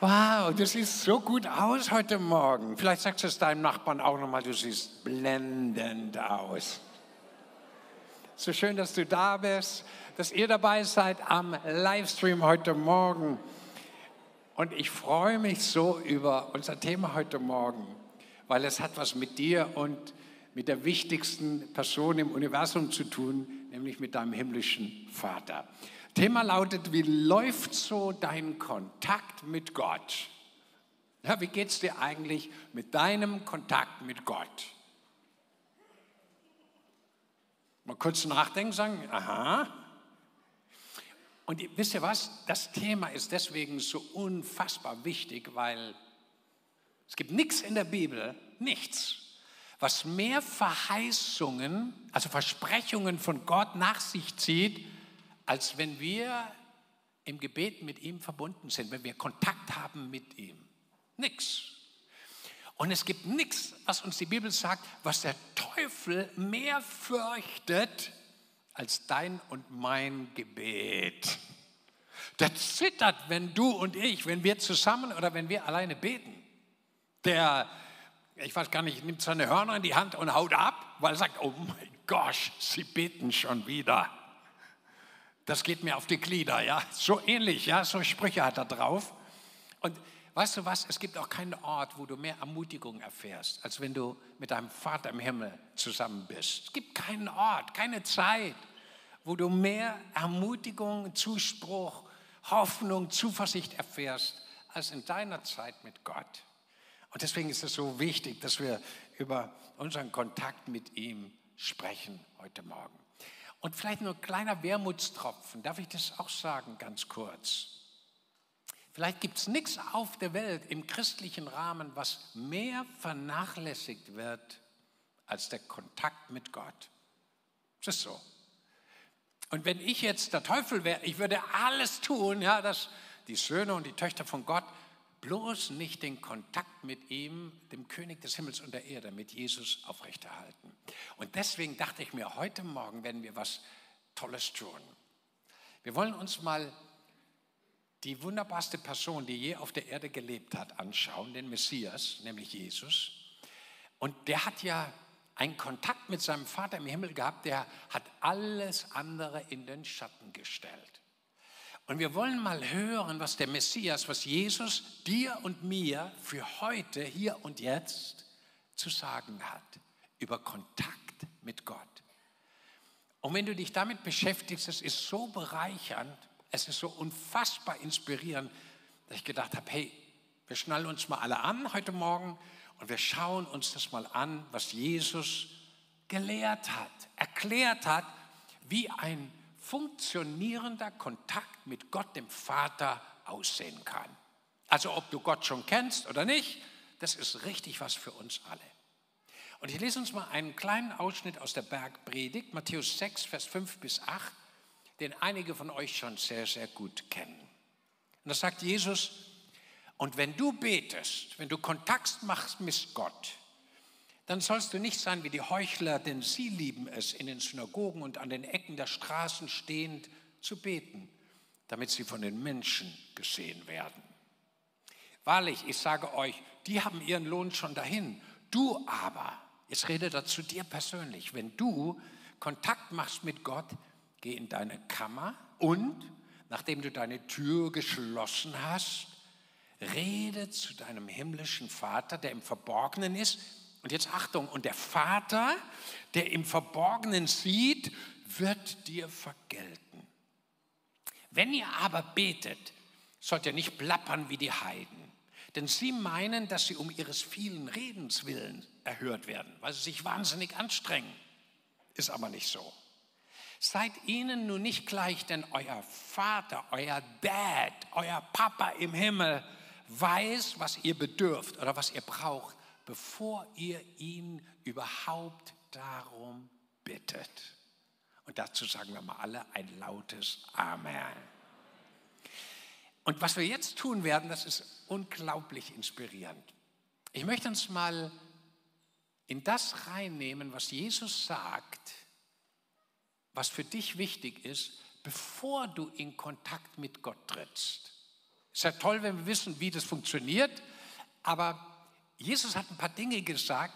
Wow, du siehst so gut aus heute Morgen. Vielleicht sagst du es deinem Nachbarn auch nochmal, du siehst blendend aus. So schön, dass du da bist, dass ihr dabei seid am Livestream heute Morgen. Und ich freue mich so über unser Thema heute Morgen, weil es hat was mit dir und mit der wichtigsten Person im Universum zu tun, nämlich mit deinem himmlischen Vater. Thema lautet, wie läuft so dein Kontakt mit Gott? Ja, wie geht es dir eigentlich mit deinem Kontakt mit Gott? Mal kurz nachdenken, sagen, aha. Und wisst ihr was? Das Thema ist deswegen so unfassbar wichtig, weil es gibt nichts in der Bibel, nichts, was mehr Verheißungen, also Versprechungen von Gott nach sich zieht, als wenn wir im Gebet mit ihm verbunden sind, wenn wir Kontakt haben mit ihm. Nix. Und es gibt nichts, was uns die Bibel sagt, was der Teufel mehr fürchtet als dein und mein Gebet. Der zittert, wenn du und ich, wenn wir zusammen oder wenn wir alleine beten. Der ich weiß gar nicht, nimmt seine Hörner in die Hand und haut ab, weil er sagt, oh mein Gott, sie beten schon wieder. Das geht mir auf die Glieder, ja. So ähnlich, ja, so Sprüche hat er drauf. Und weißt du was, es gibt auch keinen Ort, wo du mehr Ermutigung erfährst, als wenn du mit deinem Vater im Himmel zusammen bist. Es gibt keinen Ort, keine Zeit, wo du mehr Ermutigung, Zuspruch, Hoffnung, Zuversicht erfährst, als in deiner Zeit mit Gott. Und deswegen ist es so wichtig, dass wir über unseren Kontakt mit ihm sprechen heute Morgen. Und vielleicht nur ein kleiner Wermutstropfen, darf ich das auch sagen, ganz kurz. Vielleicht gibt es nichts auf der Welt im christlichen Rahmen, was mehr vernachlässigt wird als der Kontakt mit Gott. Das ist so. Und wenn ich jetzt der Teufel wäre, ich würde alles tun, ja, dass die Söhne und die Töchter von Gott bloß nicht den Kontakt mit ihm, dem König des Himmels und der Erde, mit Jesus aufrechterhalten. Und deswegen dachte ich mir, heute Morgen werden wir was Tolles tun. Wir wollen uns mal die wunderbarste Person, die je auf der Erde gelebt hat, anschauen, den Messias, nämlich Jesus. Und der hat ja einen Kontakt mit seinem Vater im Himmel gehabt, der hat alles andere in den Schatten gestellt. Und wir wollen mal hören, was der Messias, was Jesus dir und mir für heute, hier und jetzt zu sagen hat über Kontakt mit Gott. Und wenn du dich damit beschäftigst, es ist so bereichernd, es ist so unfassbar inspirierend, dass ich gedacht habe, hey, wir schnallen uns mal alle an heute Morgen und wir schauen uns das mal an, was Jesus gelehrt hat, erklärt hat, wie ein funktionierender Kontakt mit Gott, dem Vater, aussehen kann. Also ob du Gott schon kennst oder nicht, das ist richtig was für uns alle. Und ich lese uns mal einen kleinen Ausschnitt aus der Bergpredigt, Matthäus 6, Vers 5 bis 8, den einige von euch schon sehr, sehr gut kennen. Und da sagt Jesus, und wenn du betest, wenn du Kontakt machst mit Gott, dann sollst du nicht sein wie die Heuchler, denn sie lieben es, in den Synagogen und an den Ecken der Straßen stehend zu beten, damit sie von den Menschen gesehen werden. Wahrlich, ich sage euch, die haben ihren Lohn schon dahin. Du aber, jetzt rede dazu dir persönlich, wenn du Kontakt machst mit Gott, geh in deine Kammer und, nachdem du deine Tür geschlossen hast, rede zu deinem himmlischen Vater, der im Verborgenen ist, und jetzt Achtung, und der Vater, der im Verborgenen sieht, wird dir vergelten. Wenn ihr aber betet, sollt ihr nicht plappern wie die Heiden, denn sie meinen, dass sie um ihres vielen Redens willen erhört werden, weil sie sich wahnsinnig anstrengen. Ist aber nicht so. Seid ihnen nun nicht gleich, denn euer Vater, euer Dad, euer Papa im Himmel weiß, was ihr bedürft oder was ihr braucht bevor ihr ihn überhaupt darum bittet. Und dazu sagen wir mal alle ein lautes Amen. Und was wir jetzt tun werden, das ist unglaublich inspirierend. Ich möchte uns mal in das reinnehmen, was Jesus sagt, was für dich wichtig ist, bevor du in Kontakt mit Gott trittst. Ist ja toll, wenn wir wissen, wie das funktioniert, aber Jesus hat ein paar Dinge gesagt,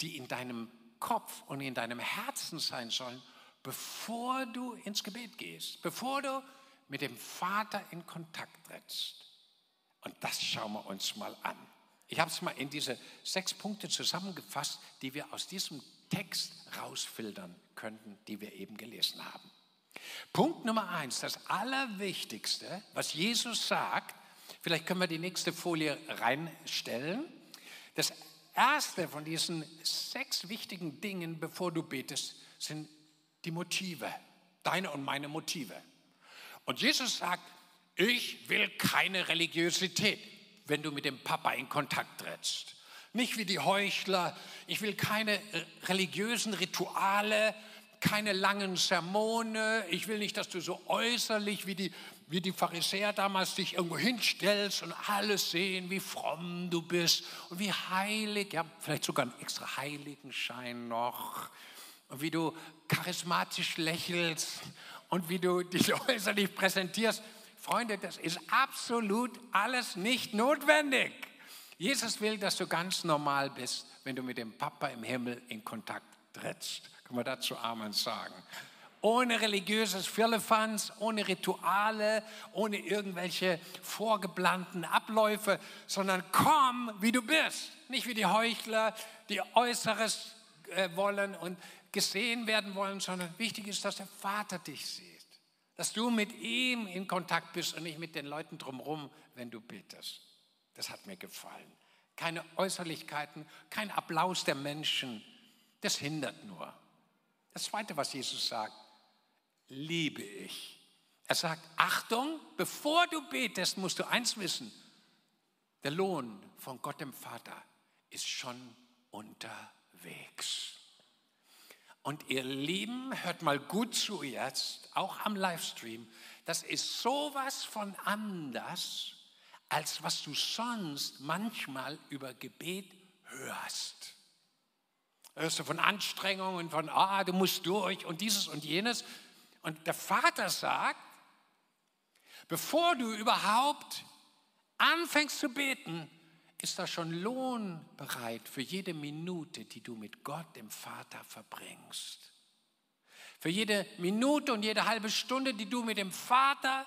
die in deinem Kopf und in deinem Herzen sein sollen, bevor du ins Gebet gehst, bevor du mit dem Vater in Kontakt trittst. Und das schauen wir uns mal an. Ich habe es mal in diese sechs Punkte zusammengefasst, die wir aus diesem Text rausfiltern könnten, die wir eben gelesen haben. Punkt Nummer eins, das Allerwichtigste, was Jesus sagt, vielleicht können wir die nächste Folie reinstellen. Das erste von diesen sechs wichtigen Dingen, bevor du betest, sind die Motive, deine und meine Motive. Und Jesus sagt, ich will keine Religiosität, wenn du mit dem Papa in Kontakt trittst. Nicht wie die Heuchler. Ich will keine religiösen Rituale, keine langen Sermone. Ich will nicht, dass du so äußerlich wie die, wie die Pharisäer damals dich irgendwo hinstellst und alles sehen, wie fromm du bist und wie heilig. Ja, vielleicht sogar einen extra Heiligenschein noch. Und wie du charismatisch lächelst und wie du dich äußerlich präsentierst. Freunde, das ist absolut alles nicht notwendig. Jesus will, dass du ganz normal bist, wenn du mit dem Papa im Himmel in Kontakt trittst. Können wir dazu Amen sagen? Ohne religiöses Firlefanz, ohne Rituale, ohne irgendwelche vorgeplanten Abläufe, sondern komm, wie du bist. Nicht wie die Heuchler, die Äußeres äh, wollen und gesehen werden wollen, sondern wichtig ist, dass der Vater dich sieht. Dass du mit ihm in Kontakt bist und nicht mit den Leuten drumherum, wenn du betest. Das hat mir gefallen. Keine Äußerlichkeiten, kein Applaus der Menschen. Das hindert nur. Das Zweite, was Jesus sagt, liebe ich. Er sagt, Achtung, bevor du betest, musst du eins wissen. Der Lohn von Gott dem Vater ist schon unterwegs. Und ihr Lieben, hört mal gut zu jetzt, auch am Livestream. Das ist sowas von anders als was du sonst manchmal über Gebet hörst. Hörst du von Anstrengungen, von, ah, du musst durch und dieses und jenes. Und der Vater sagt, bevor du überhaupt anfängst zu beten, ist da schon Lohn bereit für jede Minute, die du mit Gott, dem Vater, verbringst. Für jede Minute und jede halbe Stunde, die du mit dem Vater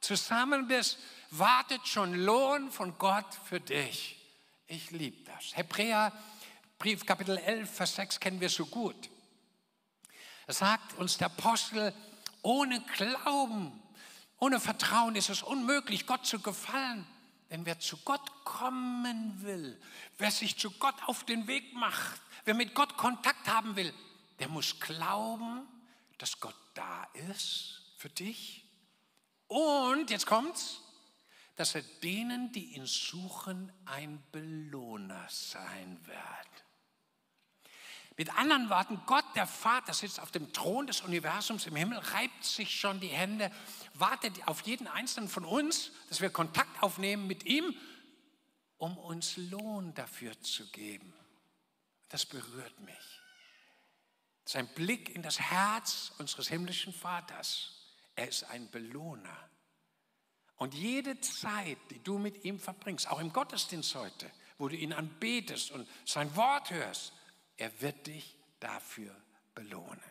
zusammen bist, wartet schon Lohn von Gott für dich. Ich liebe das. Hebräer Brief Kapitel 11, Vers 6 kennen wir so gut. Da sagt uns der Apostel, ohne Glauben, ohne Vertrauen ist es unmöglich, Gott zu gefallen. Denn wer zu Gott kommen will, wer sich zu Gott auf den Weg macht, wer mit Gott Kontakt haben will, der muss glauben, dass Gott da ist für dich. Und jetzt kommt's, dass er denen, die ihn suchen, ein Belohner sein wird. Mit anderen Worten, Gott, der Vater, sitzt auf dem Thron des Universums im Himmel, reibt sich schon die Hände, wartet auf jeden einzelnen von uns, dass wir Kontakt aufnehmen mit ihm, um uns Lohn dafür zu geben. Das berührt mich. Sein Blick in das Herz unseres himmlischen Vaters. Er ist ein Belohner. Und jede Zeit, die du mit ihm verbringst, auch im Gottesdienst heute, wo du ihn anbetest und sein Wort hörst, er wird dich dafür belohnen.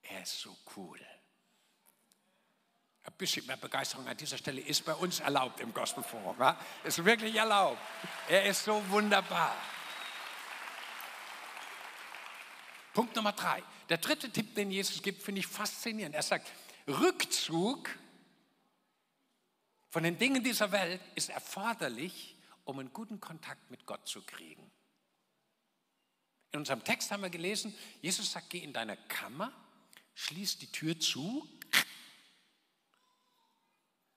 Er ist so cool. Ein bisschen mehr Begeisterung an dieser Stelle ist bei uns erlaubt im Gospelforum. Ja? Ist wirklich erlaubt. Er ist so wunderbar. Punkt Nummer drei. Der dritte Tipp, den Jesus gibt, finde ich faszinierend. Er sagt, Rückzug von den Dingen dieser Welt ist erforderlich, um einen guten Kontakt mit Gott zu kriegen. In unserem Text haben wir gelesen, Jesus sagt, geh in deine Kammer, schließ die Tür zu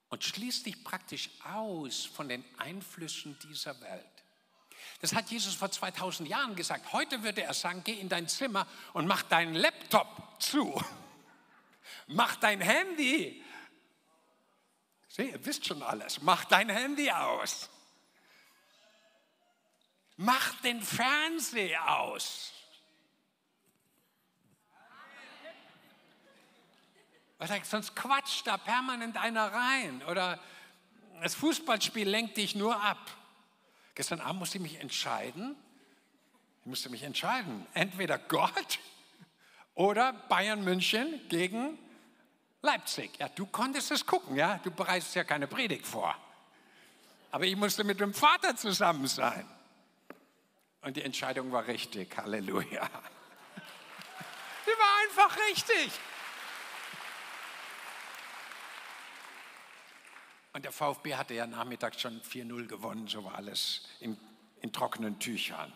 und schließ dich praktisch aus von den Einflüssen dieser Welt. Das hat Jesus vor 2000 Jahren gesagt. Heute würde er sagen, geh in dein Zimmer und mach deinen Laptop zu. Mach dein Handy Sieh, ihr wisst schon alles. Mach dein Handy aus. Mach den Fernseher aus. Sonst quatscht da permanent einer rein. Oder das Fußballspiel lenkt dich nur ab. Gestern Abend musste ich mich entscheiden. Ich musste mich entscheiden. Entweder Gott oder Bayern München gegen Leipzig. Ja, du konntest es gucken, ja. Du bereitest ja keine Predigt vor. Aber ich musste mit dem Vater zusammen sein. Und die Entscheidung war richtig. Halleluja. Die war einfach richtig. Und der VfB hatte ja nachmittags schon 4-0 gewonnen, so war alles in, in trockenen Tüchern.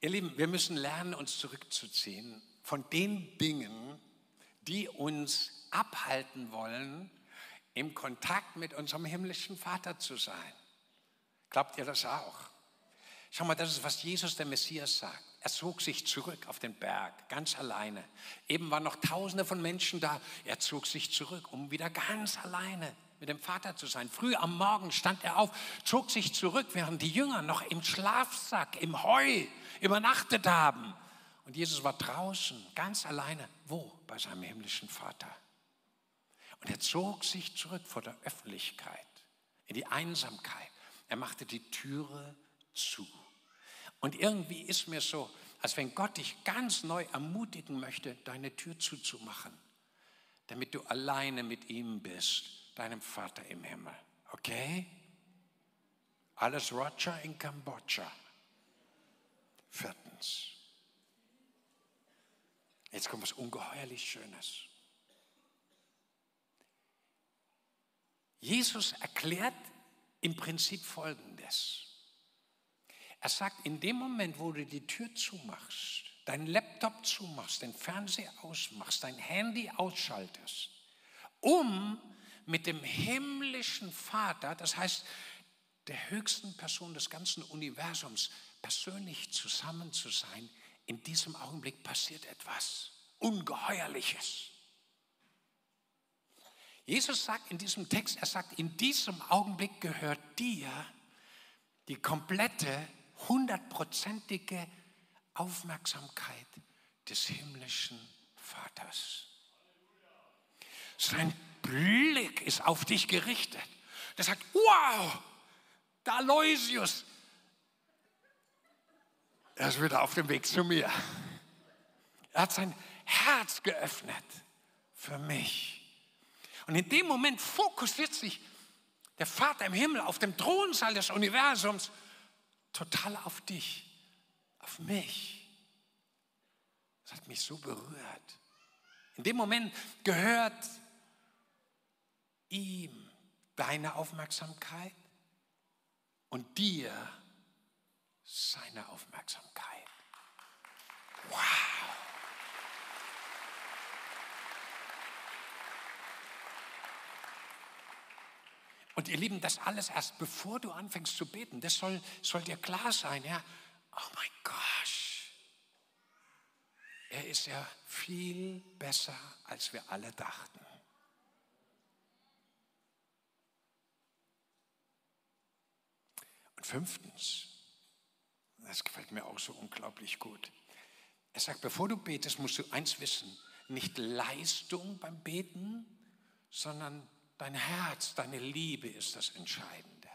Ihr Lieben, wir müssen lernen, uns zurückzuziehen von den Dingen, die uns abhalten wollen, im Kontakt mit unserem himmlischen Vater zu sein. Glaubt ihr das auch? Schau mal, das ist, was Jesus, der Messias, sagt. Er zog sich zurück auf den Berg, ganz alleine. Eben waren noch Tausende von Menschen da. Er zog sich zurück, um wieder ganz alleine mit dem Vater zu sein. Früh am Morgen stand er auf, zog sich zurück, während die Jünger noch im Schlafsack, im Heu übernachtet haben. Und Jesus war draußen, ganz alleine. Wo? Bei seinem himmlischen Vater. Und er zog sich zurück vor der Öffentlichkeit, in die Einsamkeit. Er machte die Türe zu. Und irgendwie ist mir so, als wenn Gott dich ganz neu ermutigen möchte, deine Tür zuzumachen, damit du alleine mit ihm bist, deinem Vater im Himmel. Okay? Alles Roger in Kambodscha. Viertens. Jetzt kommt was ungeheuerlich Schönes. Jesus erklärt im Prinzip Folgendes. Er sagt, in dem Moment, wo du die Tür zumachst, deinen Laptop zumachst, den Fernseher ausmachst, dein Handy ausschaltest, um mit dem himmlischen Vater, das heißt der höchsten Person des ganzen Universums, persönlich zusammen zu sein, in diesem Augenblick passiert etwas Ungeheuerliches. Jesus sagt in diesem Text, er sagt, in diesem Augenblick gehört dir die komplette hundertprozentige Aufmerksamkeit des himmlischen Vaters. Sein Blick ist auf dich gerichtet. Der sagt, wow, der Aloysius, er ist wieder auf dem Weg zu mir. Er hat sein Herz geöffnet für mich. Und in dem Moment fokussiert sich der Vater im Himmel auf dem Thronsaal des Universums total auf dich, auf mich. Das hat mich so berührt. In dem Moment gehört ihm deine Aufmerksamkeit und dir seine Aufmerksamkeit. Wow. Und ihr Lieben, das alles erst bevor du anfängst zu beten, das soll, soll dir klar sein, ja. Oh mein Gott, er ist ja viel besser, als wir alle dachten. Und fünftens, das gefällt mir auch so unglaublich gut. Er sagt, bevor du betest, musst du eins wissen, nicht Leistung beim Beten, sondern Dein Herz, deine Liebe ist das Entscheidende.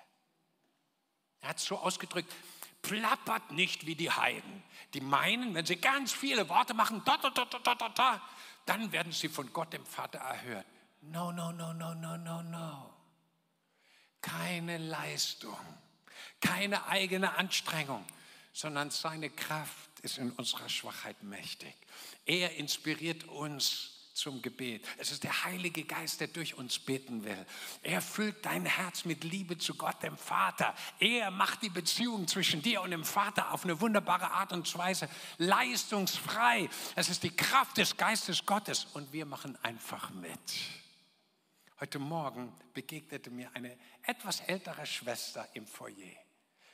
Er hat es so ausgedrückt, plappert nicht wie die Heiden. Die meinen, wenn sie ganz viele Worte machen, da, da, da, da, da, da, dann werden sie von Gott, dem Vater, erhört. No, no, no, no, no, no, no. Keine Leistung, keine eigene Anstrengung, sondern seine Kraft ist in unserer Schwachheit mächtig. Er inspiriert uns zum Gebet. Es ist der Heilige Geist, der durch uns beten will. Er füllt dein Herz mit Liebe zu Gott, dem Vater. Er macht die Beziehung zwischen dir und dem Vater auf eine wunderbare Art und Weise leistungsfrei. Es ist die Kraft des Geistes Gottes und wir machen einfach mit. Heute Morgen begegnete mir eine etwas ältere Schwester im Foyer.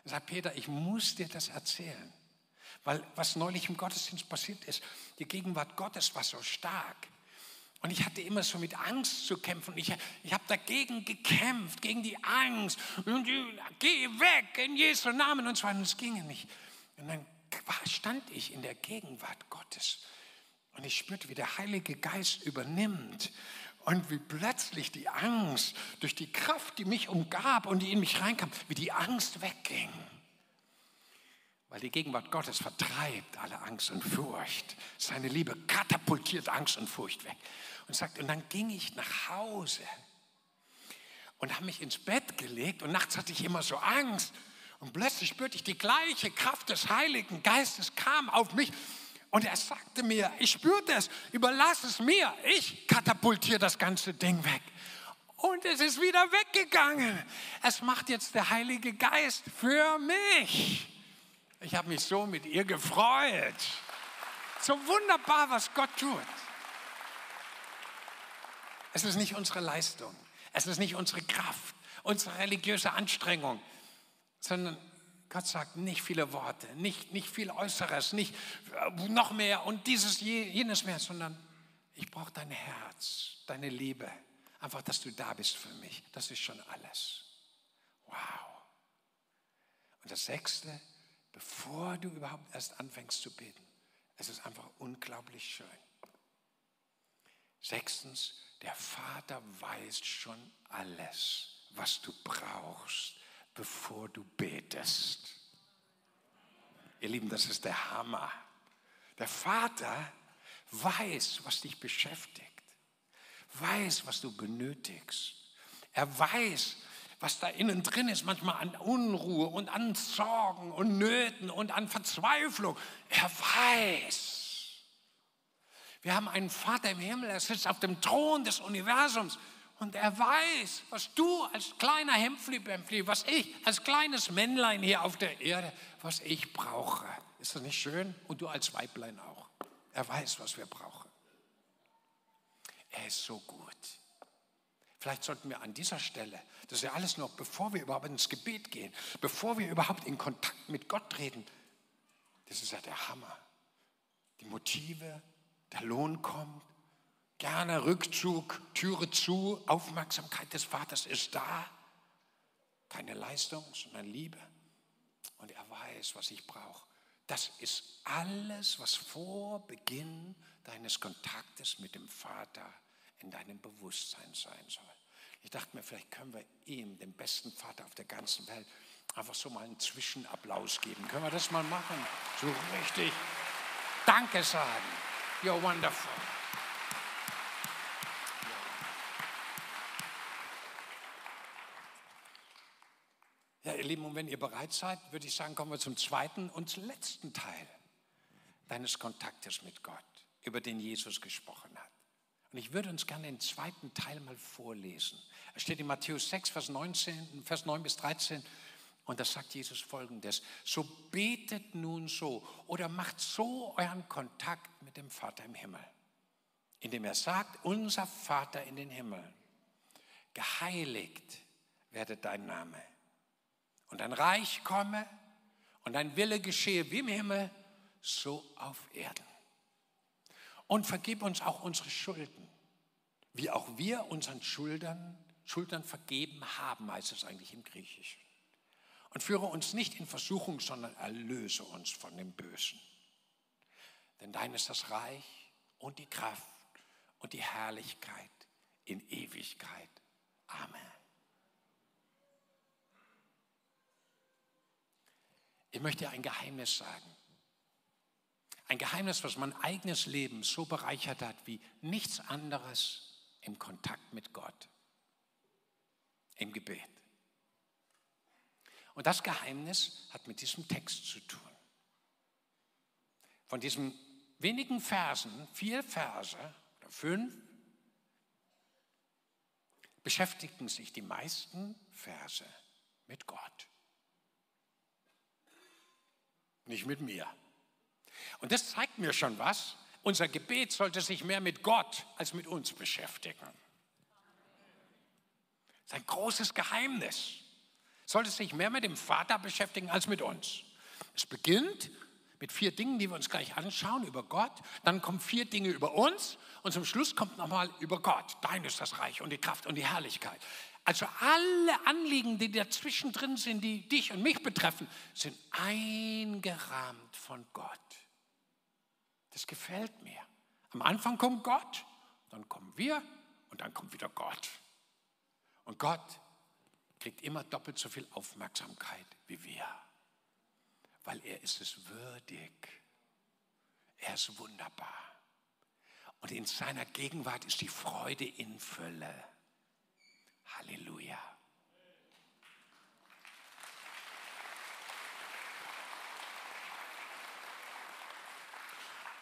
Er sagt, Peter, ich muss dir das erzählen. Weil was neulich im Gottesdienst passiert ist, die Gegenwart Gottes war so stark. Und ich hatte immer so mit Angst zu kämpfen. Ich, ich habe dagegen gekämpft, gegen die Angst. Und geh weg in Jesu Namen und so weiter. Und es ging nicht. Und dann stand ich in der Gegenwart Gottes. Und ich spürte, wie der Heilige Geist übernimmt und wie plötzlich die Angst durch die Kraft, die mich umgab und die in mich reinkam, wie die Angst wegging. Weil die Gegenwart Gottes vertreibt alle Angst und Furcht. Seine Liebe katapultiert Angst und Furcht weg. Und sagt, und dann ging ich nach Hause und habe mich ins Bett gelegt und nachts hatte ich immer so Angst. Und plötzlich spürte ich die gleiche Kraft des Heiligen Geistes kam auf mich und er sagte mir, ich spürte es, überlass es mir, ich katapultiere das ganze Ding weg. Und es ist wieder weggegangen. Es macht jetzt der Heilige Geist für mich. Ich habe mich so mit ihr gefreut. So wunderbar, was Gott tut. Es ist nicht unsere Leistung, es ist nicht unsere Kraft, unsere religiöse Anstrengung, sondern Gott sagt nicht viele Worte, nicht, nicht viel Äußeres, nicht äh, noch mehr und dieses, jenes mehr, sondern ich brauche dein Herz, deine Liebe. Einfach, dass du da bist für mich. Das ist schon alles. Wow. Und das Sechste, bevor du überhaupt erst anfängst zu beten. Es ist einfach unglaublich schön. Sechstens, der Vater weiß schon alles, was du brauchst, bevor du betest. Ihr Lieben, das ist der Hammer. Der Vater weiß, was dich beschäftigt, weiß, was du benötigst. Er weiß, was da innen drin ist, manchmal an Unruhe und an Sorgen und Nöten und an Verzweiflung. Er weiß. Wir haben einen Vater im Himmel, er sitzt auf dem Thron des Universums und er weiß, was du als kleiner Hempfli, was ich als kleines Männlein hier auf der Erde, was ich brauche. Ist das nicht schön? Und du als Weiblein auch. Er weiß, was wir brauchen. Er ist so gut. Vielleicht sollten wir an dieser Stelle, das ist ja alles noch, bevor wir überhaupt ins Gebet gehen, bevor wir überhaupt in Kontakt mit Gott treten, das ist ja der Hammer. Die Motive, der Lohn kommt, gerne Rückzug, Türe zu, Aufmerksamkeit des Vaters ist da. Keine Leistung, sondern Liebe. Und er weiß, was ich brauche. Das ist alles, was vor Beginn deines Kontaktes mit dem Vater in deinem Bewusstsein sein soll. Ich dachte mir, vielleicht können wir ihm, dem besten Vater auf der ganzen Welt, einfach so mal einen Zwischenapplaus geben. Können wir das mal machen? So richtig Danke sagen. You're wonderful. Ja, ihr Lieben, und wenn ihr bereit seid, würde ich sagen, kommen wir zum zweiten und letzten Teil deines Kontaktes mit Gott, über den Jesus gesprochen hat. Und ich würde uns gerne den zweiten Teil mal vorlesen. Er steht in Matthäus 6, Vers, 19, Vers 9 bis 13. Und da sagt Jesus folgendes, so betet nun so oder macht so euren Kontakt mit dem Vater im Himmel, indem er sagt, unser Vater in den Himmeln, geheiligt werde dein Name und dein Reich komme und dein Wille geschehe wie im Himmel, so auf Erden. Und vergib uns auch unsere Schulden, wie auch wir unseren Schuldern, Schuldern vergeben haben, heißt es eigentlich im Griechischen. Und führe uns nicht in Versuchung, sondern erlöse uns von dem Bösen. Denn dein ist das Reich und die Kraft und die Herrlichkeit in Ewigkeit. Amen. Ich möchte ein Geheimnis sagen. Ein Geheimnis, was mein eigenes Leben so bereichert hat wie nichts anderes im Kontakt mit Gott, im Gebet. Und das Geheimnis hat mit diesem Text zu tun. Von diesen wenigen Versen, vier Verse oder fünf, beschäftigten sich die meisten Verse mit Gott. Nicht mit mir. Und das zeigt mir schon was. Unser Gebet sollte sich mehr mit Gott als mit uns beschäftigen. Das ist ein großes Geheimnis. Sollte sich mehr mit dem Vater beschäftigen als mit uns. Es beginnt mit vier Dingen, die wir uns gleich anschauen über Gott. Dann kommen vier Dinge über uns und zum Schluss kommt nochmal über Gott. Dein ist das Reich und die Kraft und die Herrlichkeit. Also alle Anliegen, die dazwischen drin sind, die dich und mich betreffen, sind eingerahmt von Gott. Das gefällt mir. Am Anfang kommt Gott, dann kommen wir und dann kommt wieder Gott. Und Gott kriegt immer doppelt so viel Aufmerksamkeit wie wir, weil er ist es würdig. Er ist wunderbar. Und in seiner Gegenwart ist die Freude in Fülle. Halleluja.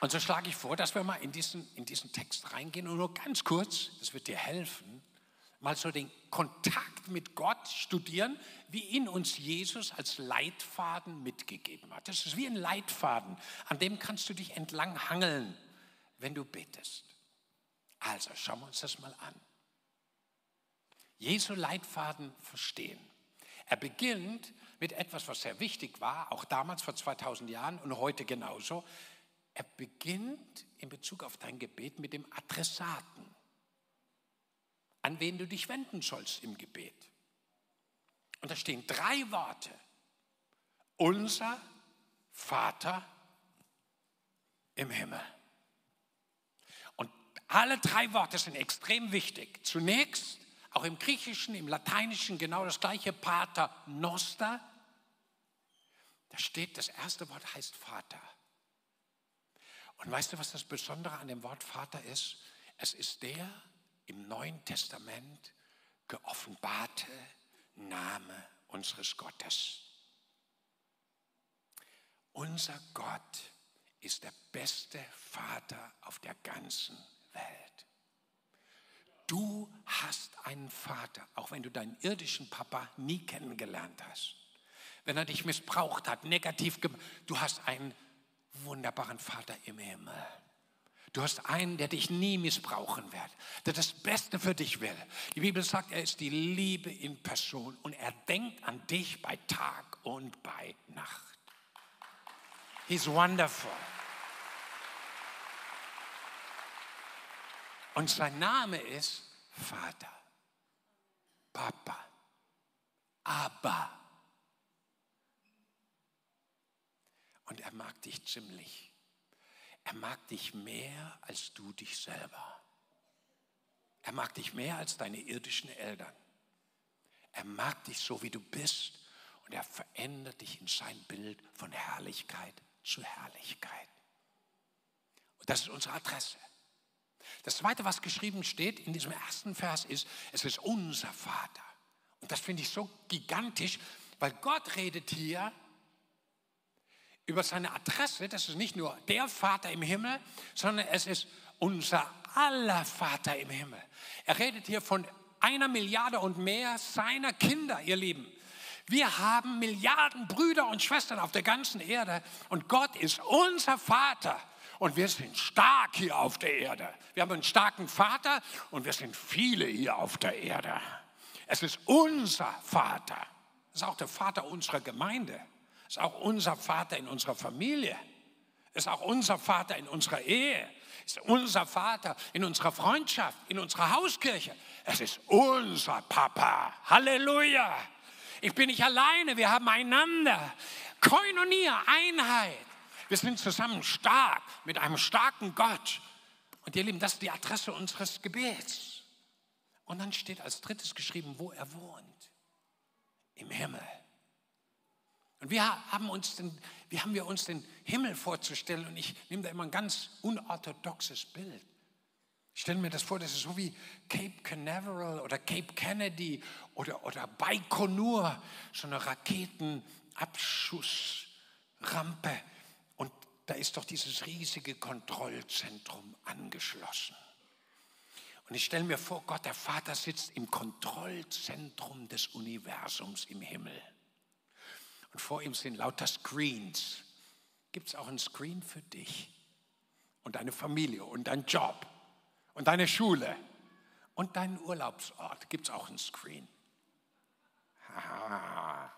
Und so schlage ich vor, dass wir mal in diesen, in diesen Text reingehen und nur ganz kurz, das wird dir helfen, mal so den Kontakt mit Gott studieren, wie ihn uns Jesus als Leitfaden mitgegeben hat. Das ist wie ein Leitfaden, an dem kannst du dich entlang hangeln, wenn du betest. Also schauen wir uns das mal an. Jesu Leitfaden verstehen. Er beginnt mit etwas, was sehr wichtig war, auch damals vor 2000 Jahren und heute genauso. Er beginnt in Bezug auf dein Gebet mit dem Adressaten, an wen du dich wenden sollst im Gebet. Und da stehen drei Worte. Unser Vater im Himmel. Und alle drei Worte sind extrem wichtig. Zunächst, auch im Griechischen, im Lateinischen genau das gleiche, Pater Noster. Da steht, das erste Wort heißt Vater. Und weißt du, was das Besondere an dem Wort Vater ist? Es ist der im Neuen Testament geoffenbarte Name unseres Gottes. Unser Gott ist der beste Vater auf der ganzen Welt. Du hast einen Vater, auch wenn du deinen irdischen Papa nie kennengelernt hast. Wenn er dich missbraucht hat, negativ gemacht, du hast einen wunderbaren Vater im Himmel. Du hast einen, der dich nie missbrauchen wird, der das Beste für dich will. Die Bibel sagt, er ist die Liebe in Person und er denkt an dich bei Tag und bei Nacht. He's wonderful. Und sein Name ist Vater, Papa, Abba. Und er mag dich ziemlich. Er mag dich mehr als du dich selber. Er mag dich mehr als deine irdischen Eltern. Er mag dich so, wie du bist. Und er verändert dich in sein Bild von Herrlichkeit zu Herrlichkeit. Und das ist unsere Adresse. Das Zweite, was geschrieben steht in diesem ersten Vers, ist, es ist unser Vater. Und das finde ich so gigantisch, weil Gott redet hier über seine Adresse, das ist nicht nur der Vater im Himmel, sondern es ist unser aller Vater im Himmel. Er redet hier von einer Milliarde und mehr seiner Kinder, ihr Lieben. Wir haben Milliarden Brüder und Schwestern auf der ganzen Erde und Gott ist unser Vater. Und wir sind stark hier auf der Erde. Wir haben einen starken Vater und wir sind viele hier auf der Erde. Es ist unser Vater. Es ist auch der Vater unserer Gemeinde ist auch unser Vater in unserer Familie, ist auch unser Vater in unserer Ehe, ist unser Vater in unserer Freundschaft, in unserer Hauskirche. Es ist unser Papa. Halleluja. Ich bin nicht alleine, wir haben einander. Koinonia, Einheit. Wir sind zusammen stark mit einem starken Gott. Und ihr Lieben, das ist die Adresse unseres Gebets. Und dann steht als drittes geschrieben, wo er wohnt. Im Himmel. Und wir haben, uns den, wie haben wir uns den Himmel vorzustellen? Und ich nehme da immer ein ganz unorthodoxes Bild. Ich stelle mir das vor, das ist so wie Cape Canaveral oder Cape Kennedy oder, oder Baikonur, so eine Raketenabschussrampe. Und da ist doch dieses riesige Kontrollzentrum angeschlossen. Und ich stelle mir vor, Gott, der Vater sitzt im Kontrollzentrum des Universums im Himmel. Und vor ihm sind lauter Screens. Gibt es auch einen Screen für dich und deine Familie und deinen Job und deine Schule und deinen Urlaubsort? Gibt es auch einen Screen?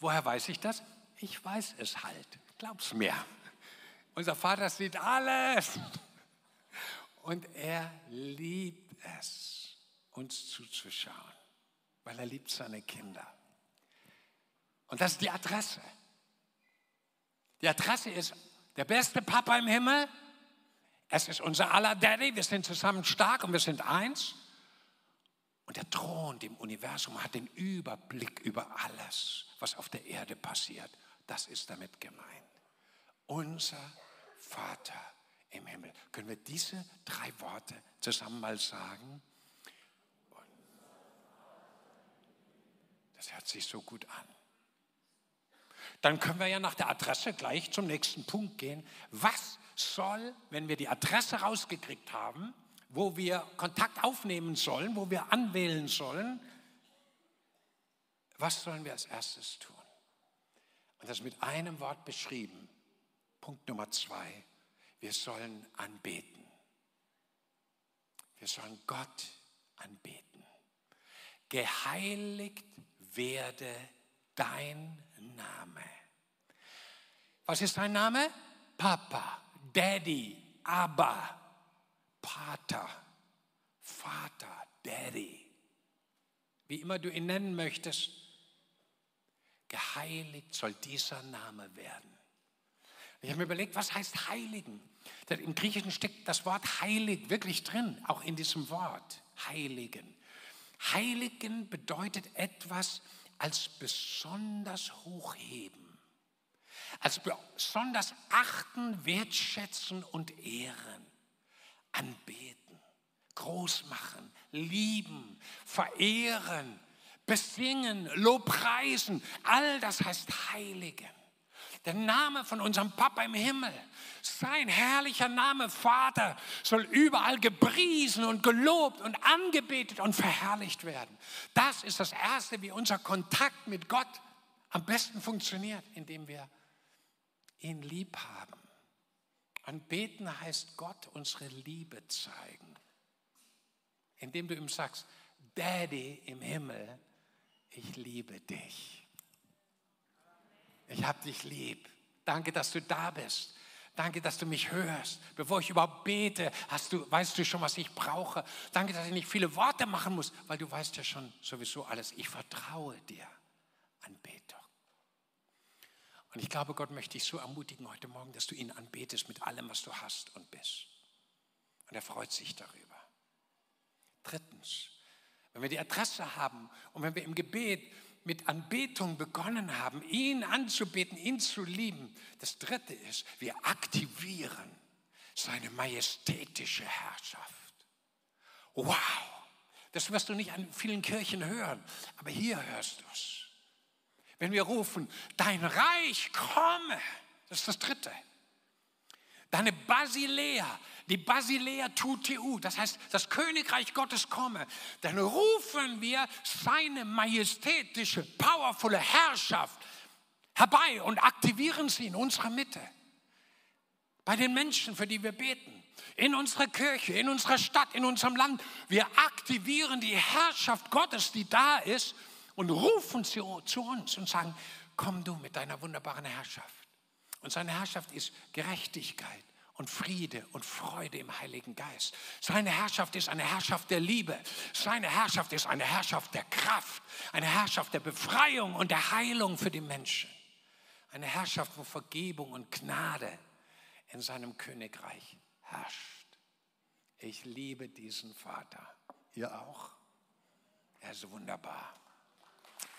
Woher weiß ich das? Ich weiß es halt. Glaub's mir. Unser Vater sieht alles. Und er liebt es, uns zuzuschauen, weil er liebt seine Kinder. Und das ist die Adresse. Die Adresse ist der beste Papa im Himmel. Es ist unser aller Daddy, wir sind zusammen stark und wir sind eins. Und er thront im Universum, hat den Überblick über alles, was auf der Erde passiert. Das ist damit gemeint. Unser Vater im Himmel. Können wir diese drei Worte zusammen mal sagen? Das hört sich so gut an. Dann können wir ja nach der Adresse gleich zum nächsten Punkt gehen. Was soll, wenn wir die Adresse rausgekriegt haben, wo wir Kontakt aufnehmen sollen, wo wir anwählen sollen, was sollen wir als erstes tun? Und das mit einem Wort beschrieben. Punkt Nummer zwei. Wir sollen anbeten. Wir sollen Gott anbeten. Geheiligt werde dein Name. Was ist dein Name? Papa, Daddy, Abba, Pater, Vater, Daddy. Wie immer du ihn nennen möchtest, geheiligt soll dieser Name werden. Ich habe mir überlegt, was heißt heiligen? Im Griechischen steckt das Wort heilig wirklich drin, auch in diesem Wort heiligen. Heiligen bedeutet etwas als besonders hochheben, als besonders achten, wertschätzen und ehren, anbeten, groß machen, lieben, verehren, besingen, lobpreisen. All das heißt heiligen. Der Name von unserem Papa im Himmel, sein herrlicher Name Vater soll überall gepriesen und gelobt und angebetet und verherrlicht werden. Das ist das Erste, wie unser Kontakt mit Gott am besten funktioniert, indem wir ihn lieb haben. Anbeten heißt Gott unsere Liebe zeigen. Indem du ihm sagst, Daddy im Himmel, ich liebe dich. Ich habe dich lieb. Danke, dass du da bist. Danke, dass du mich hörst. Bevor ich überhaupt bete, hast du, weißt du schon, was ich brauche. Danke, dass ich nicht viele Worte machen muss, weil du weißt ja schon sowieso alles. Ich vertraue dir. Anbetung. Und ich glaube, Gott möchte dich so ermutigen heute Morgen, dass du ihn anbetest mit allem, was du hast und bist. Und er freut sich darüber. Drittens, wenn wir die Adresse haben und wenn wir im Gebet mit Anbetung begonnen haben, ihn anzubeten, ihn zu lieben, das Dritte ist, wir aktivieren seine majestätische Herrschaft. Wow, das wirst du nicht an vielen Kirchen hören, aber hier hörst du es. Wenn wir rufen, dein Reich komme, das ist das Dritte. Deine Basilea, die Basilea tutiu, das heißt, das Königreich Gottes komme, dann rufen wir seine majestätische, powervolle Herrschaft herbei und aktivieren sie in unserer Mitte. Bei den Menschen, für die wir beten, in unserer Kirche, in unserer Stadt, in unserem Land. Wir aktivieren die Herrschaft Gottes, die da ist, und rufen sie zu uns und sagen, komm du mit deiner wunderbaren Herrschaft. Und seine Herrschaft ist Gerechtigkeit, und Friede und Freude im Heiligen Geist. Seine Herrschaft ist eine Herrschaft der Liebe. Seine Herrschaft ist eine Herrschaft der Kraft, eine Herrschaft der Befreiung und der Heilung für die Menschen. Eine Herrschaft, wo Vergebung und Gnade in seinem Königreich herrscht. Ich liebe diesen Vater. Ihr auch? Er ist wunderbar.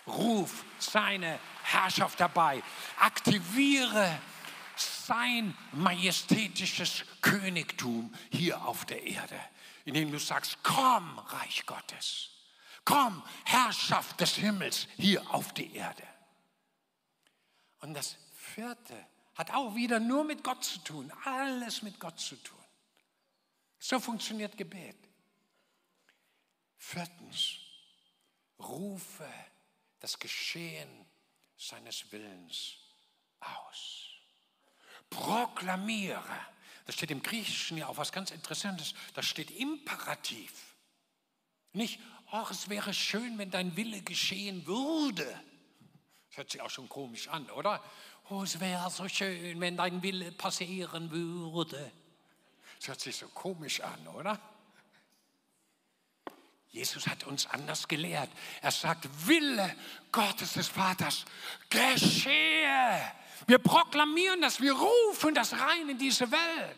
Ruf seine Herrschaft dabei. Aktiviere sein majestätisches Königtum hier auf der Erde, indem du sagst, komm, Reich Gottes, komm, Herrschaft des Himmels hier auf die Erde. Und das vierte hat auch wieder nur mit Gott zu tun, alles mit Gott zu tun. So funktioniert Gebet. Viertens, rufe das Geschehen seines Willens aus proklamiere. Das steht im Griechischen ja auch was ganz Interessantes. Da steht Imperativ. Nicht, ach, es wäre schön, wenn dein Wille geschehen würde. Das hört sich auch schon komisch an, oder? Oh, es wäre so schön, wenn dein Wille passieren würde. Das hört sich so komisch an, oder? Jesus hat uns anders gelehrt. Er sagt, Wille Gottes des Vaters geschehe wir proklamieren das, wir rufen das rein in diese Welt.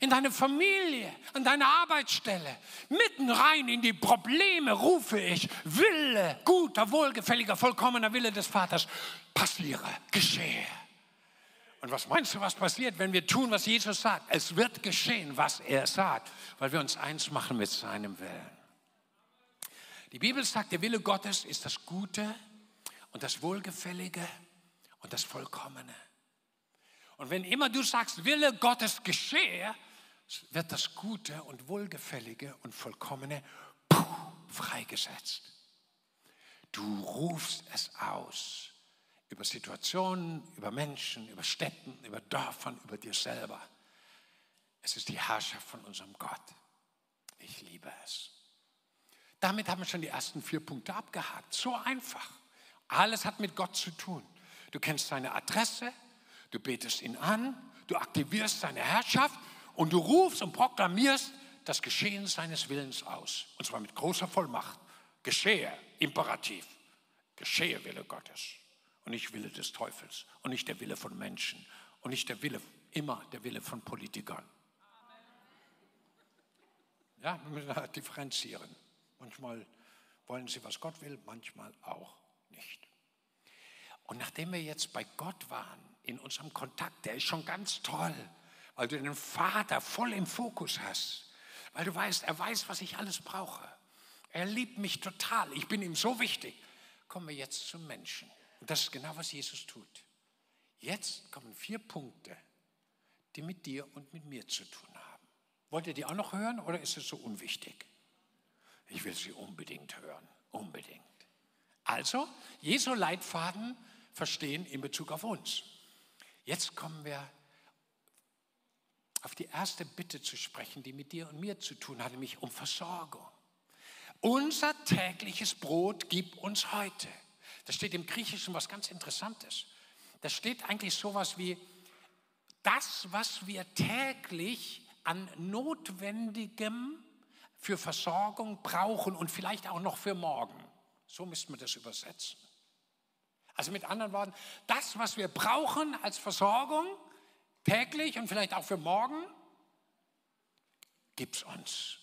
in deine Familie, an deine Arbeitsstelle, mitten rein in die Probleme rufe ich, Wille, guter, wohlgefälliger, vollkommener Wille des Vaters, passiere, geschehe. Und was meinst du, was passiert, wenn wir tun, was Jesus sagt? Es wird geschehen, was er sagt, weil wir uns eins machen mit seinem Willen. Die Bibel sagt, der Wille Gottes ist das Gute und das Wohlgefällige und das Vollkommene. Und wenn immer du sagst, Wille Gottes geschehe, wird das Gute und Wohlgefällige und Vollkommene freigesetzt. Du rufst es aus über Situationen, über Menschen, über Städten, über Dörfern, über dir selber. Es ist die Herrschaft von unserem Gott. Ich liebe es. Damit haben wir schon die ersten vier Punkte abgehakt. So einfach. Alles hat mit Gott zu tun. Du kennst seine Adresse, du betest ihn an, du aktivierst seine Herrschaft und du rufst und proklamierst das Geschehen seines Willens aus. Und zwar mit großer Vollmacht. Geschehe, imperativ. Geschehe Wille Gottes und nicht Wille des Teufels und nicht der Wille von Menschen und nicht der Wille, immer der Wille von Politikern. Ja, wir müssen da differenzieren. Manchmal wollen sie, was Gott will, manchmal auch nicht. Und nachdem wir jetzt bei Gott waren, in unserem Kontakt, der ist schon ganz toll weil du den Vater voll im Fokus hast, weil du weißt, er weiß, was ich alles brauche. Er liebt mich total, ich bin ihm so wichtig. Kommen wir jetzt zum Menschen. Und das ist genau, was Jesus tut. Jetzt kommen vier Punkte, die mit dir und mit mir zu tun haben. Wollt ihr die auch noch hören oder ist es so unwichtig? Ich will sie unbedingt hören, unbedingt. Also, Jesu Leitfaden verstehen in Bezug auf uns. Jetzt kommen wir auf die erste Bitte zu sprechen, die mit dir und mir zu tun hat, nämlich um Versorgung. Unser tägliches Brot gib uns heute. Da steht im Griechischen was ganz Interessantes. Da steht eigentlich sowas wie, das, was wir täglich an Notwendigem für Versorgung brauchen und vielleicht auch noch für morgen. So müsste man das übersetzen. Also mit anderen Worten, das, was wir brauchen als Versorgung, täglich und vielleicht auch für morgen, gib's uns.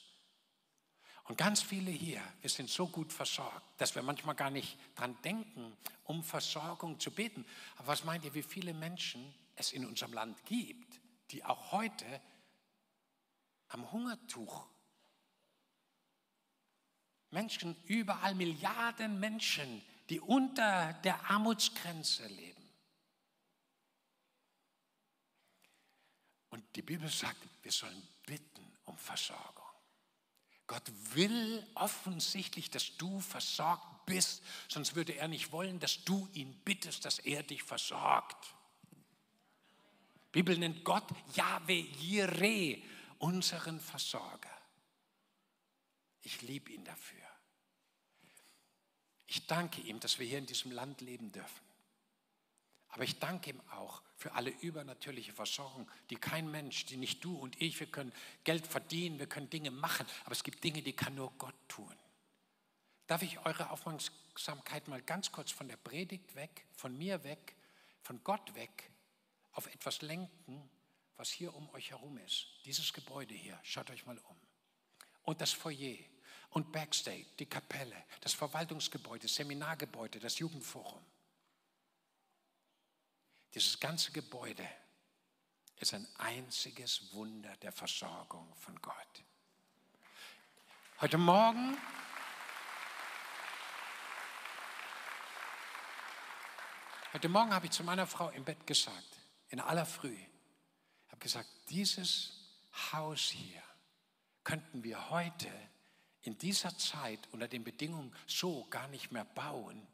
Und ganz viele hier, wir sind so gut versorgt, dass wir manchmal gar nicht dran denken, um Versorgung zu beten. Aber was meint ihr, wie viele Menschen es in unserem Land gibt, die auch heute am Hungertuch Menschen, überall Milliarden Menschen, die unter der Armutsgrenze leben. Und die Bibel sagt, wir sollen bitten um Versorgung. Gott will offensichtlich, dass du versorgt bist, sonst würde er nicht wollen, dass du ihn bittest, dass er dich versorgt. Die Bibel nennt Gott Yahweh Jireh, unseren Versorger. Ich liebe ihn dafür. Ich danke ihm, dass wir hier in diesem Land leben dürfen. Aber ich danke ihm auch für alle übernatürliche Versorgung, die kein Mensch, die nicht du und ich, wir können Geld verdienen, wir können Dinge machen, aber es gibt Dinge, die kann nur Gott tun. Darf ich eure Aufmerksamkeit mal ganz kurz von der Predigt weg, von mir weg, von Gott weg, auf etwas lenken, was hier um euch herum ist. Dieses Gebäude hier, schaut euch mal um. Und das Foyer und Backstage, die Kapelle, das Verwaltungsgebäude, das Seminargebäude, das Jugendforum. Dieses ganze Gebäude ist ein einziges Wunder der Versorgung von Gott. Heute Morgen Heute Morgen habe ich zu meiner Frau im Bett gesagt, in aller Früh, habe gesagt, dieses Haus hier könnten wir heute in dieser Zeit unter den Bedingungen so gar nicht mehr bauen,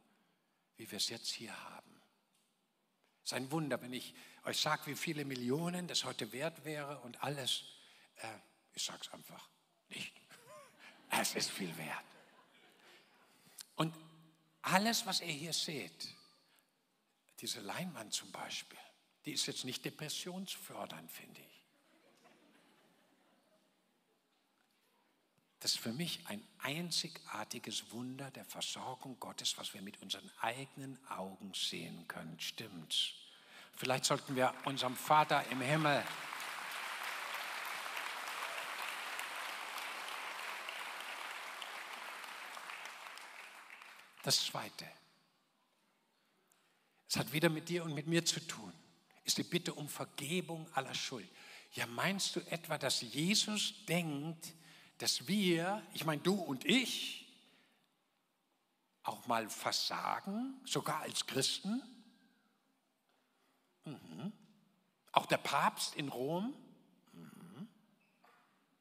wie wir es jetzt hier haben. Es ist ein Wunder, wenn ich euch sage, wie viele Millionen das heute wert wäre und alles. Äh, ich sage es einfach nicht. Es ist viel wert. Und alles, was ihr hier seht, diese Leinwand zum Beispiel, die ist jetzt nicht depressionsfördernd, finde ich. Das ist für mich ein einzigartiges Wunder der Versorgung Gottes, was wir mit unseren eigenen Augen sehen können. Stimmt's? Vielleicht sollten wir unserem Vater im Himmel Das Zweite, es hat wieder mit dir und mit mir zu tun, ist die Bitte um Vergebung aller Schuld. Ja, meinst du etwa, dass Jesus denkt, dass wir, ich meine du und ich, auch mal versagen, sogar als Christen? Mhm. Auch der Papst in Rom? Mhm.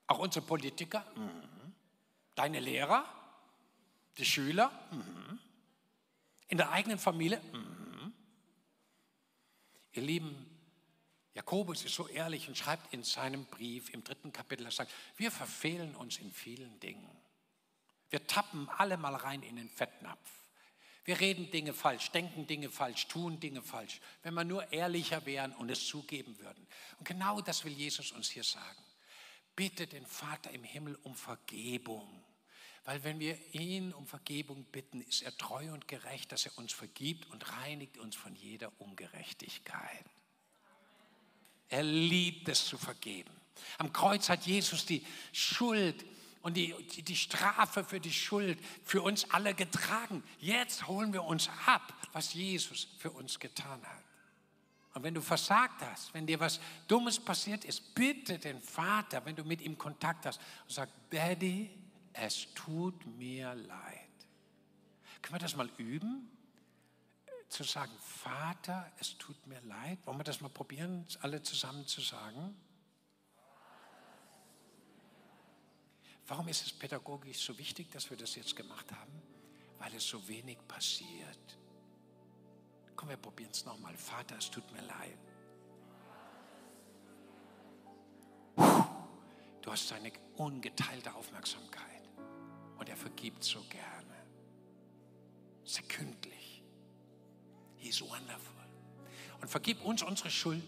Auch unsere Politiker? Mhm. Deine Lehrer? Die Schüler? Mhm. In der eigenen Familie? Mhm. Ihr Lieben, Jakobus ist so ehrlich und schreibt in seinem Brief im dritten Kapitel, er sagt, wir verfehlen uns in vielen Dingen. Wir tappen alle mal rein in den Fettnapf. Wir reden Dinge falsch, denken Dinge falsch, tun Dinge falsch. Wenn wir nur ehrlicher wären und es zugeben würden. Und genau das will Jesus uns hier sagen. Bitte den Vater im Himmel um Vergebung. Weil wenn wir ihn um Vergebung bitten, ist er treu und gerecht, dass er uns vergibt und reinigt uns von jeder Ungerechtigkeit. Er liebt es zu vergeben. Am Kreuz hat Jesus die Schuld und die, die, Strafe für die Schuld für uns alle getragen. Jetzt holen wir uns ab, was Jesus für uns getan hat. Und wenn du versagt hast, wenn dir was Dummes passiert ist, bitte den Vater, wenn du mit ihm Kontakt hast, und sag, Daddy, es tut mir leid. Können wir das mal üben? Zu sagen, Vater, es tut mir leid. Wollen wir das mal probieren, alle zusammen zu sagen? Warum ist es pädagogisch so wichtig, dass wir das jetzt gemacht haben? Weil es so wenig passiert. Komm, wir probieren es nochmal. Vater, es tut mir leid. Du hast seine ungeteilte Aufmerksamkeit und er vergibt so gerne. Sekündlich. He is wonderful. Und vergib uns unsere Schuld,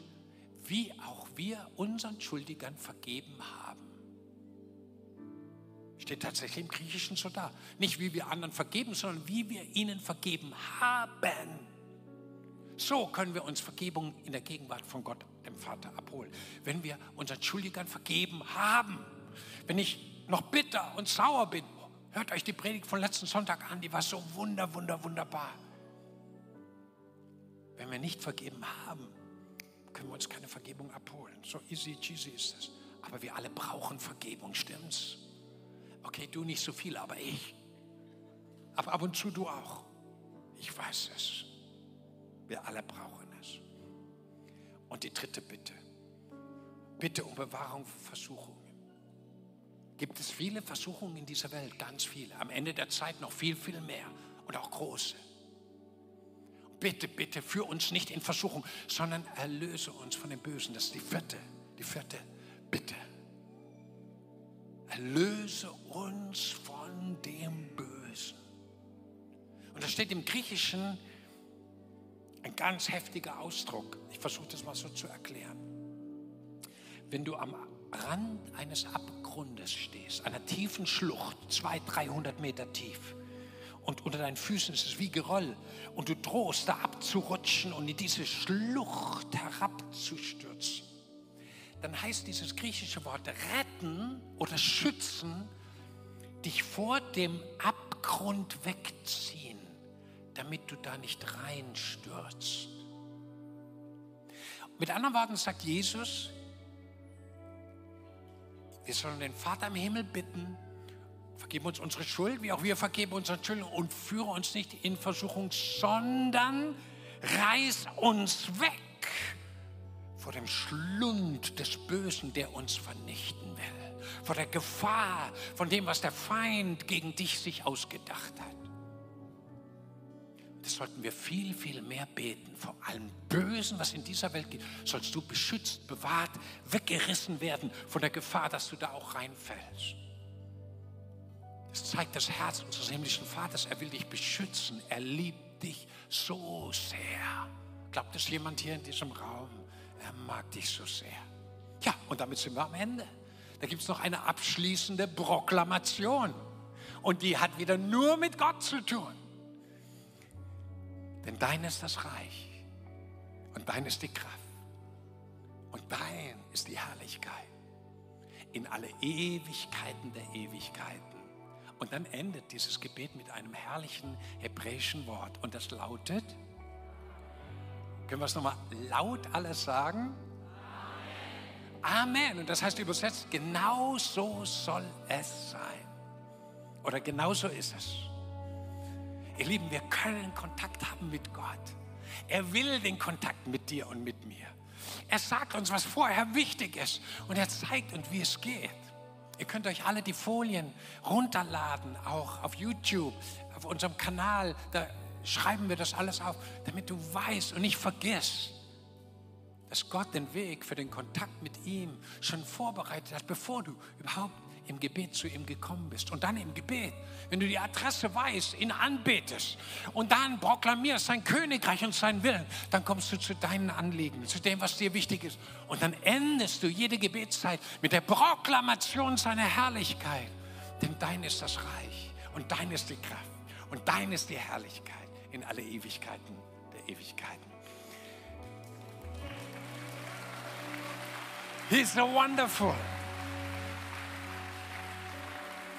wie auch wir unseren Schuldigern vergeben haben. Steht tatsächlich im Griechischen so da. Nicht wie wir anderen vergeben, sondern wie wir ihnen vergeben haben. So können wir uns Vergebung in der Gegenwart von Gott, dem Vater, abholen. Wenn wir unseren Schuldigern vergeben haben. Wenn ich noch bitter und sauer bin, hört euch die Predigt von letzten Sonntag an, die war so wunder, wunder, wunderbar. Wenn wir nicht vergeben haben, können wir uns keine Vergebung abholen. So easy cheesy ist es. Aber wir alle brauchen Vergebung, stimmt's? Okay, du nicht so viel, aber ich. Aber ab und zu du auch. Ich weiß es. Wir alle brauchen es. Und die dritte Bitte. Bitte um Bewahrung vor Versuchungen. Gibt es viele Versuchungen in dieser Welt? Ganz viele. Am Ende der Zeit noch viel, viel mehr. Und auch große. Bitte, bitte, führ uns nicht in Versuchung, sondern erlöse uns von dem Bösen. Das ist die vierte, die vierte Bitte. Erlöse uns von dem Bösen. Und da steht im Griechischen ein ganz heftiger Ausdruck. Ich versuche das mal so zu erklären. Wenn du am Rand eines Abgrundes stehst, einer tiefen Schlucht, 200, 300 Meter tief, und unter deinen Füßen ist es wie Geröll, und du drohst da abzurutschen und in diese Schlucht herabzustürzen, dann heißt dieses griechische Wort retten oder schützen, dich vor dem Abgrund wegziehen, damit du da nicht reinstürzt. Mit anderen Worten sagt Jesus, wir sollen den Vater im Himmel bitten, vergib uns unsere Schuld, wie auch wir vergeben unseren Schuld und führe uns nicht in Versuchung, sondern reiß uns weg vor dem Schlund des Bösen, der uns vernichten will, vor der Gefahr von dem, was der Feind gegen dich sich ausgedacht hat. Das sollten wir viel, viel mehr beten. Vor allem Bösen, was in dieser Welt geht, sollst du beschützt, bewahrt, weggerissen werden von der Gefahr, dass du da auch reinfällst. Das zeigt das Herz unseres himmlischen Vaters. Er will dich beschützen. Er liebt dich so sehr. Glaubt es jemand hier in diesem Raum? Er mag dich so sehr. Ja, und damit sind wir am Ende. Da gibt es noch eine abschließende Proklamation. Und die hat wieder nur mit Gott zu tun. Denn dein ist das Reich. Und dein ist die Kraft. Und dein ist die Herrlichkeit. In alle Ewigkeiten der Ewigkeiten. Und dann endet dieses Gebet mit einem herrlichen hebräischen Wort. Und das lautet, können wir es nochmal laut alles sagen? Amen. Amen. Und das heißt übersetzt, genau so soll es sein. Oder genau so ist es. Ihr Lieben, wir können Kontakt haben mit Gott. Er will den Kontakt mit dir und mit mir. Er sagt uns, was vorher wichtig ist. Und er zeigt uns, wie es geht. Ihr könnt euch alle die Folien runterladen, auch auf YouTube, auf unserem Kanal. Da schreiben wir das alles auf, damit du weißt und nicht vergisst, dass Gott den Weg für den Kontakt mit ihm schon vorbereitet hat, bevor du überhaupt im Gebet zu ihm gekommen bist. Und dann im Gebet, wenn du die Adresse weißt, ihn anbetest und dann proklamierst sein Königreich und sein Willen, dann kommst du zu deinen Anliegen, zu dem, was dir wichtig ist. Und dann endest du jede Gebetszeit mit der Proklamation seiner Herrlichkeit. Denn dein ist das Reich und dein ist die Kraft und dein ist die Herrlichkeit in alle Ewigkeiten der Ewigkeiten. He's so wonderful.